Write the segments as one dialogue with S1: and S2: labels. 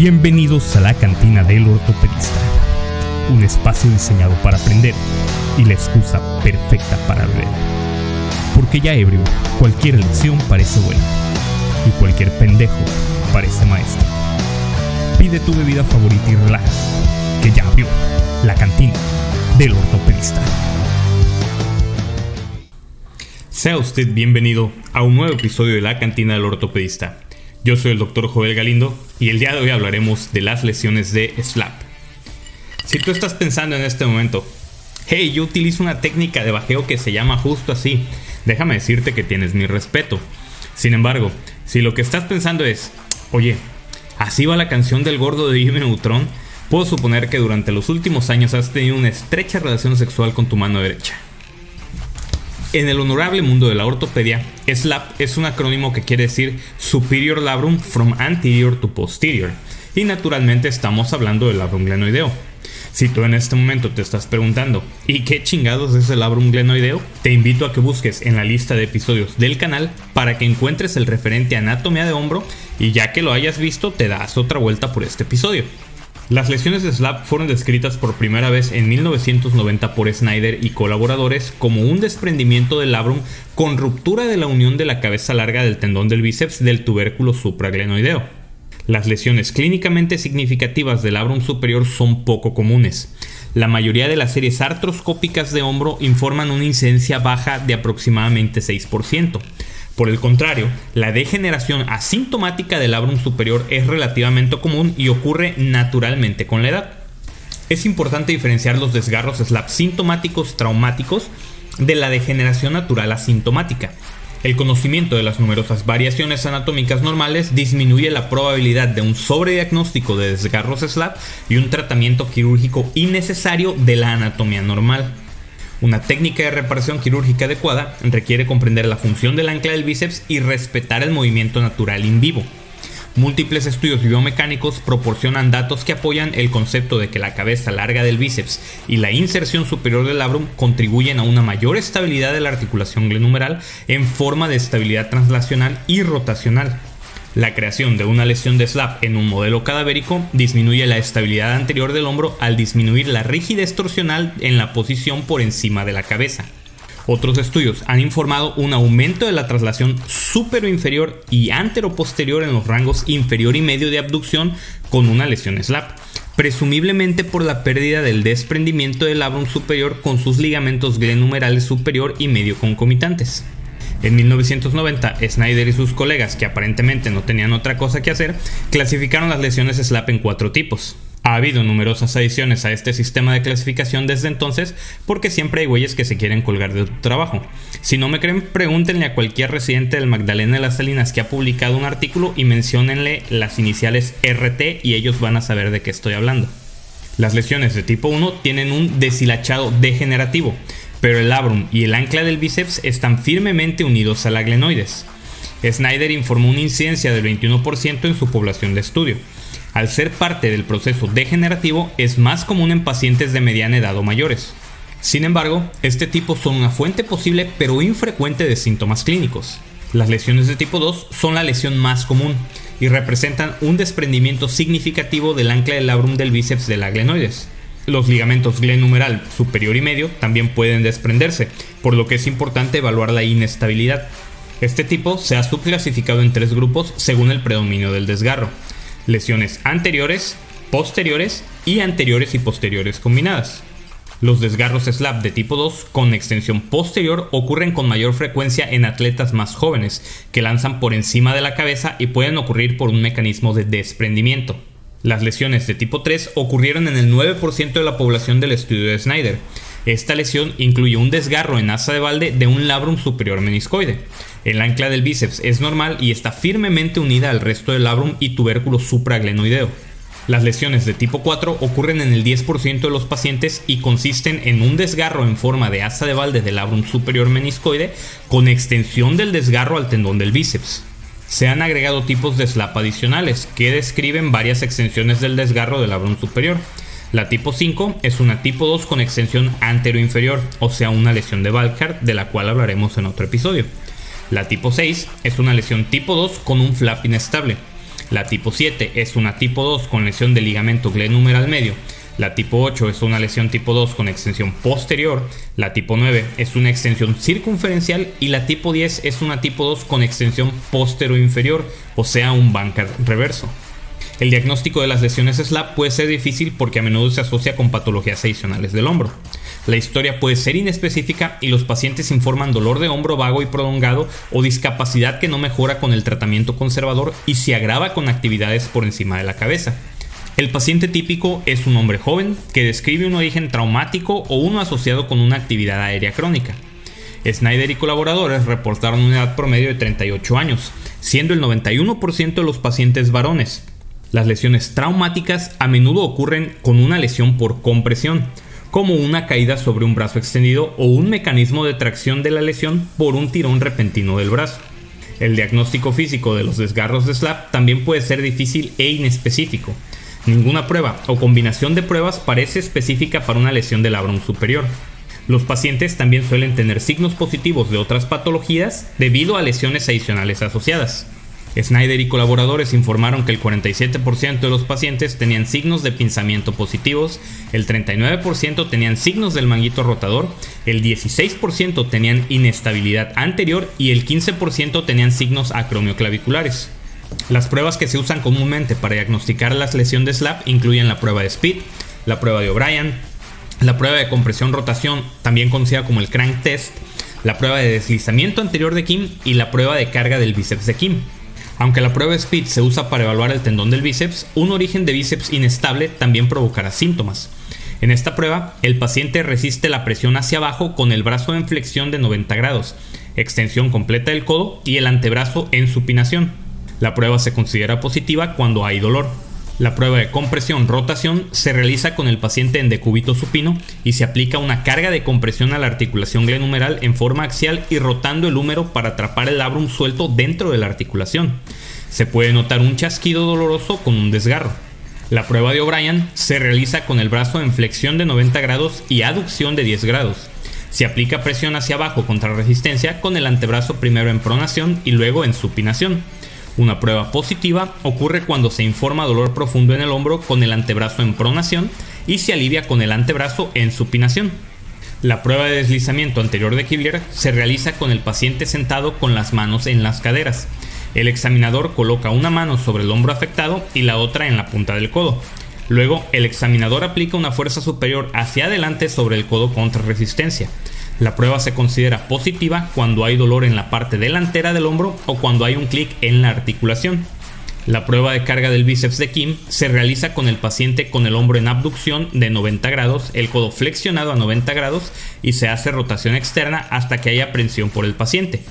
S1: Bienvenidos a la cantina del ortopedista, un espacio diseñado para aprender y la excusa perfecta para beber. Porque ya ebrio, cualquier lección parece buena y cualquier pendejo parece maestro. Pide tu bebida favorita y relájate, que ya abrió la cantina del ortopedista. Sea usted bienvenido a un nuevo episodio de la cantina del ortopedista. Yo soy el doctor Joel Galindo y el día de hoy hablaremos de las lesiones de SLAP. Si tú estás pensando en este momento, hey, yo utilizo una técnica de bajeo que se llama justo así, déjame decirte que tienes mi respeto. Sin embargo, si lo que estás pensando es, oye, así va la canción del gordo de Jimmy Neutron, puedo suponer que durante los últimos años has tenido una estrecha relación sexual con tu mano derecha. En el honorable mundo de la ortopedia, SLAP es un acrónimo que quiere decir Superior Labrum from Anterior to Posterior, y naturalmente estamos hablando del labrum glenoideo. Si tú en este momento te estás preguntando, ¿y qué chingados es el labrum glenoideo? Te invito a que busques en la lista de episodios del canal para que encuentres el referente anatomía de hombro y ya que lo hayas visto te das otra vuelta por este episodio. Las lesiones de SLAP fueron descritas por primera vez en 1990 por Snyder y colaboradores como un desprendimiento del labrum con ruptura de la unión de la cabeza larga del tendón del bíceps del tubérculo supraglenoideo. Las lesiones clínicamente significativas del labrum superior son poco comunes. La mayoría de las series artroscópicas de hombro informan una incidencia baja de aproximadamente 6%. Por el contrario, la degeneración asintomática del labrum superior es relativamente común y ocurre naturalmente con la edad. Es importante diferenciar los desgarros SLAP sintomáticos traumáticos de la degeneración natural asintomática. El conocimiento de las numerosas variaciones anatómicas normales disminuye la probabilidad de un sobrediagnóstico de desgarros SLAP y un tratamiento quirúrgico innecesario de la anatomía normal. Una técnica de reparación quirúrgica adecuada requiere comprender la función del ancla del bíceps y respetar el movimiento natural in vivo. Múltiples estudios biomecánicos proporcionan datos que apoyan el concepto de que la cabeza larga del bíceps y la inserción superior del labrum contribuyen a una mayor estabilidad de la articulación glenumeral en forma de estabilidad translacional y rotacional. La creación de una lesión de SLAP en un modelo cadavérico disminuye la estabilidad anterior del hombro al disminuir la rigidez torsional en la posición por encima de la cabeza. Otros estudios han informado un aumento de la traslación supero-inferior y antero-posterior en los rangos inferior y medio de abducción con una lesión SLAP, presumiblemente por la pérdida del desprendimiento del labrum superior con sus ligamentos glenumerales superior y medio concomitantes. En 1990, Snyder y sus colegas, que aparentemente no tenían otra cosa que hacer, clasificaron las lesiones SLAP en cuatro tipos. Ha habido numerosas adiciones a este sistema de clasificación desde entonces porque siempre hay güeyes que se quieren colgar de tu trabajo. Si no me creen, pregúntenle a cualquier residente del Magdalena de las Salinas que ha publicado un artículo y menciónenle las iniciales RT y ellos van a saber de qué estoy hablando. Las lesiones de tipo 1 tienen un deshilachado degenerativo, pero el labrum y el ancla del bíceps están firmemente unidos a la glenoides. Snyder informó una incidencia del 21% en su población de estudio. Al ser parte del proceso degenerativo, es más común en pacientes de mediana edad o mayores. Sin embargo, este tipo son una fuente posible pero infrecuente de síntomas clínicos. Las lesiones de tipo 2 son la lesión más común y representan un desprendimiento significativo del ancla del labrum del bíceps de la glenoides. Los ligamentos glenumeral superior y medio también pueden desprenderse, por lo que es importante evaluar la inestabilidad. Este tipo se ha subclasificado en tres grupos según el predominio del desgarro. Lesiones anteriores, posteriores y anteriores y posteriores combinadas. Los desgarros SLAP de tipo 2 con extensión posterior ocurren con mayor frecuencia en atletas más jóvenes, que lanzan por encima de la cabeza y pueden ocurrir por un mecanismo de desprendimiento. Las lesiones de tipo 3 ocurrieron en el 9% de la población del estudio de Snyder. Esta lesión incluye un desgarro en asa de balde de un labrum superior meniscoide. El ancla del bíceps es normal y está firmemente unida al resto del labrum y tubérculo supraglenoideo. Las lesiones de tipo 4 ocurren en el 10% de los pacientes y consisten en un desgarro en forma de asa de balde del labrum superior meniscoide con extensión del desgarro al tendón del bíceps. Se han agregado tipos de SLAP adicionales que describen varias extensiones del desgarro del labrum superior. La tipo 5 es una tipo 2 con extensión antero-inferior, o sea, una lesión de Valcard, de la cual hablaremos en otro episodio. La tipo 6 es una lesión tipo 2 con un flap inestable. La tipo 7 es una tipo 2 con lesión del ligamento glenumeral medio. La tipo 8 es una lesión tipo 2 con extensión posterior. La tipo 9 es una extensión circunferencial. Y la tipo 10 es una tipo 2 con extensión postero-inferior, o sea, un banca reverso. El diagnóstico de las lesiones SLAP puede ser difícil porque a menudo se asocia con patologías adicionales del hombro. La historia puede ser inespecífica y los pacientes informan dolor de hombro vago y prolongado o discapacidad que no mejora con el tratamiento conservador y se agrava con actividades por encima de la cabeza. El paciente típico es un hombre joven que describe un origen traumático o uno asociado con una actividad aérea crónica. Snyder y colaboradores reportaron una edad promedio de 38 años, siendo el 91% de los pacientes varones, las lesiones traumáticas a menudo ocurren con una lesión por compresión, como una caída sobre un brazo extendido o un mecanismo de tracción de la lesión por un tirón repentino del brazo. El diagnóstico físico de los desgarros de SLAP también puede ser difícil e inespecífico. Ninguna prueba o combinación de pruebas parece específica para una lesión del labrum superior. Los pacientes también suelen tener signos positivos de otras patologías debido a lesiones adicionales asociadas. Snyder y colaboradores informaron que el 47% de los pacientes tenían signos de pinzamiento positivos, el 39% tenían signos del manguito rotador, el 16% tenían inestabilidad anterior y el 15% tenían signos acromioclaviculares. Las pruebas que se usan comúnmente para diagnosticar la lesión de SLAP incluyen la prueba de Speed, la prueba de O'Brien, la prueba de compresión-rotación, también conocida como el crank test, la prueba de deslizamiento anterior de Kim y la prueba de carga del bíceps de Kim. Aunque la prueba SPID se usa para evaluar el tendón del bíceps, un origen de bíceps inestable también provocará síntomas. En esta prueba, el paciente resiste la presión hacia abajo con el brazo en flexión de 90 grados, extensión completa del codo y el antebrazo en supinación. La prueba se considera positiva cuando hay dolor. La prueba de compresión-rotación se realiza con el paciente en decúbito supino y se aplica una carga de compresión a la articulación glenumeral en forma axial y rotando el húmero para atrapar el labrum suelto dentro de la articulación. Se puede notar un chasquido doloroso con un desgarro. La prueba de O'Brien se realiza con el brazo en flexión de 90 grados y aducción de 10 grados. Se aplica presión hacia abajo contra resistencia con el antebrazo primero en pronación y luego en supinación. Una prueba positiva ocurre cuando se informa dolor profundo en el hombro con el antebrazo en pronación y se alivia con el antebrazo en supinación. La prueba de deslizamiento anterior de Kibler se realiza con el paciente sentado con las manos en las caderas. El examinador coloca una mano sobre el hombro afectado y la otra en la punta del codo. Luego, el examinador aplica una fuerza superior hacia adelante sobre el codo contra resistencia. La prueba se considera positiva cuando hay dolor en la parte delantera del hombro o cuando hay un clic en la articulación. La prueba de carga del bíceps de Kim se realiza con el paciente con el hombro en abducción de 90 grados, el codo flexionado a 90 grados y se hace rotación externa hasta que haya presión por el paciente.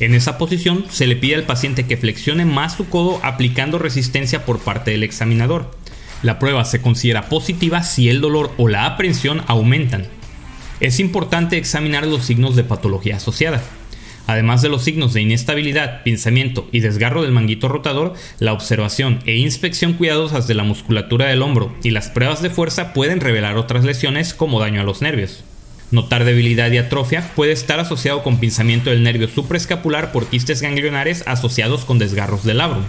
S1: En esa posición se le pide al paciente que flexione más su codo aplicando resistencia por parte del examinador. La prueba se considera positiva si el dolor o la aprensión aumentan. Es importante examinar los signos de patología asociada. Además de los signos de inestabilidad, pinzamiento y desgarro del manguito rotador, la observación e inspección cuidadosas de la musculatura del hombro y las pruebas de fuerza pueden revelar otras lesiones como daño a los nervios. Notar debilidad y atrofia puede estar asociado con pinzamiento del nervio supraescapular por quistes ganglionares asociados con desgarros del labrum.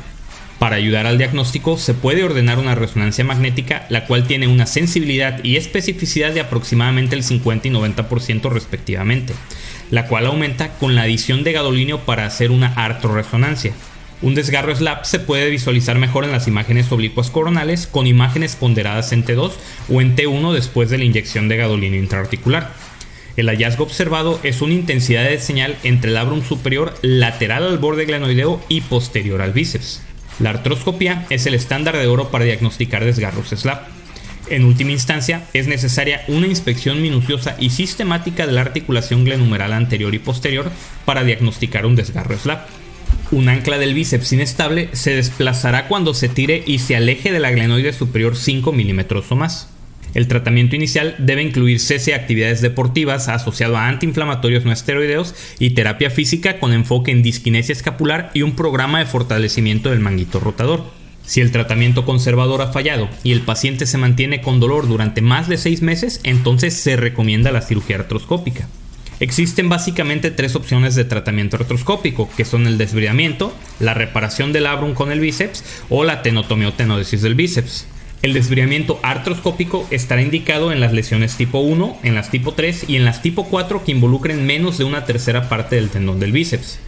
S1: Para ayudar al diagnóstico se puede ordenar una resonancia magnética la cual tiene una sensibilidad y especificidad de aproximadamente el 50 y 90% respectivamente, la cual aumenta con la adición de gadolinio para hacer una artroresonancia. Un desgarro SLAP se puede visualizar mejor en las imágenes oblicuas coronales con imágenes ponderadas en T2 o en T1 después de la inyección de gadolinio intraarticular. El hallazgo observado es una intensidad de señal entre el labrum superior lateral al borde glenoideo y posterior al bíceps. La artroscopía es el estándar de oro para diagnosticar desgarros SLAP. En última instancia, es necesaria una inspección minuciosa y sistemática de la articulación glenumeral anterior y posterior para diagnosticar un desgarro SLAP. Un ancla del bíceps inestable se desplazará cuando se tire y se aleje de la glenoide superior 5 milímetros o más. El tratamiento inicial debe incluir cese de actividades deportivas asociado a antiinflamatorios no esteroideos y terapia física con enfoque en disquinesia escapular y un programa de fortalecimiento del manguito rotador. Si el tratamiento conservador ha fallado y el paciente se mantiene con dolor durante más de 6 meses, entonces se recomienda la cirugía artroscópica. Existen básicamente tres opciones de tratamiento artroscópico, que son el desbridamiento, la reparación del labrum con el bíceps o la tenodesis del bíceps. El desbridamiento artroscópico estará indicado en las lesiones tipo 1, en las tipo 3 y en las tipo 4 que involucren menos de una tercera parte del tendón del bíceps.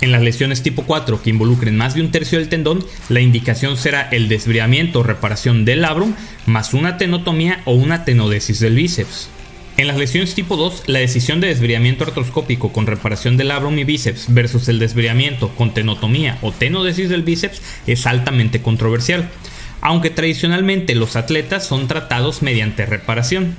S1: En las lesiones tipo 4 que involucren más de un tercio del tendón, la indicación será el desbridamiento o reparación del labrum más una tenotomía o una tenodesis del bíceps. En las lesiones tipo 2, la decisión de desbridamiento artroscópico con reparación del labrum y bíceps versus el desbridamiento con tenotomía o tenodesis del bíceps es altamente controversial aunque tradicionalmente los atletas son tratados mediante reparación.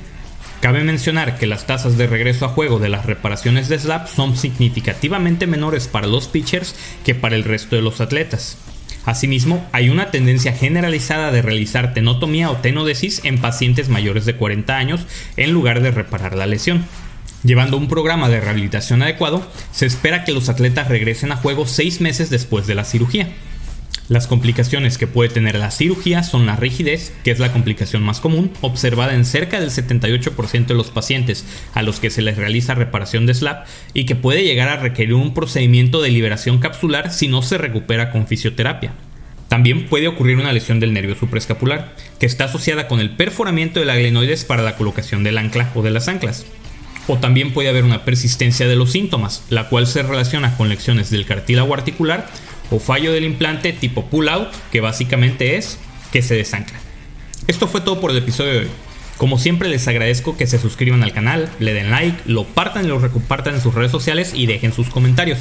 S1: Cabe mencionar que las tasas de regreso a juego de las reparaciones de slap son significativamente menores para los pitchers que para el resto de los atletas. Asimismo, hay una tendencia generalizada de realizar tenotomía o tenodesis en pacientes mayores de 40 años en lugar de reparar la lesión. Llevando un programa de rehabilitación adecuado, se espera que los atletas regresen a juego 6 meses después de la cirugía. Las complicaciones que puede tener la cirugía son la rigidez, que es la complicación más común, observada en cerca del 78% de los pacientes a los que se les realiza reparación de SLAP y que puede llegar a requerir un procedimiento de liberación capsular si no se recupera con fisioterapia. También puede ocurrir una lesión del nervio supraescapular, que está asociada con el perforamiento de la glenoides para la colocación del ancla o de las anclas. O también puede haber una persistencia de los síntomas, la cual se relaciona con lecciones del cartílago articular o fallo del implante tipo pull-out, que básicamente es que se desancla. Esto fue todo por el episodio de hoy. Como siempre les agradezco que se suscriban al canal, le den like, lo partan y lo recompartan en sus redes sociales y dejen sus comentarios.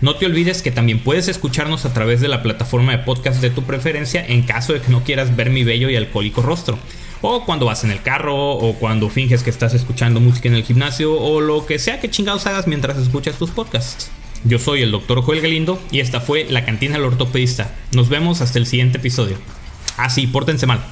S1: No te olvides que también puedes escucharnos a través de la plataforma de podcast de tu preferencia en caso de que no quieras ver mi bello y alcohólico rostro. O cuando vas en el carro, o cuando finges que estás escuchando música en el gimnasio, o lo que sea que chingados hagas mientras escuchas tus podcasts. Yo soy el Dr. Joel Galindo y esta fue La Cantina del Ortopedista. Nos vemos hasta el siguiente episodio. Ah, pórtense mal.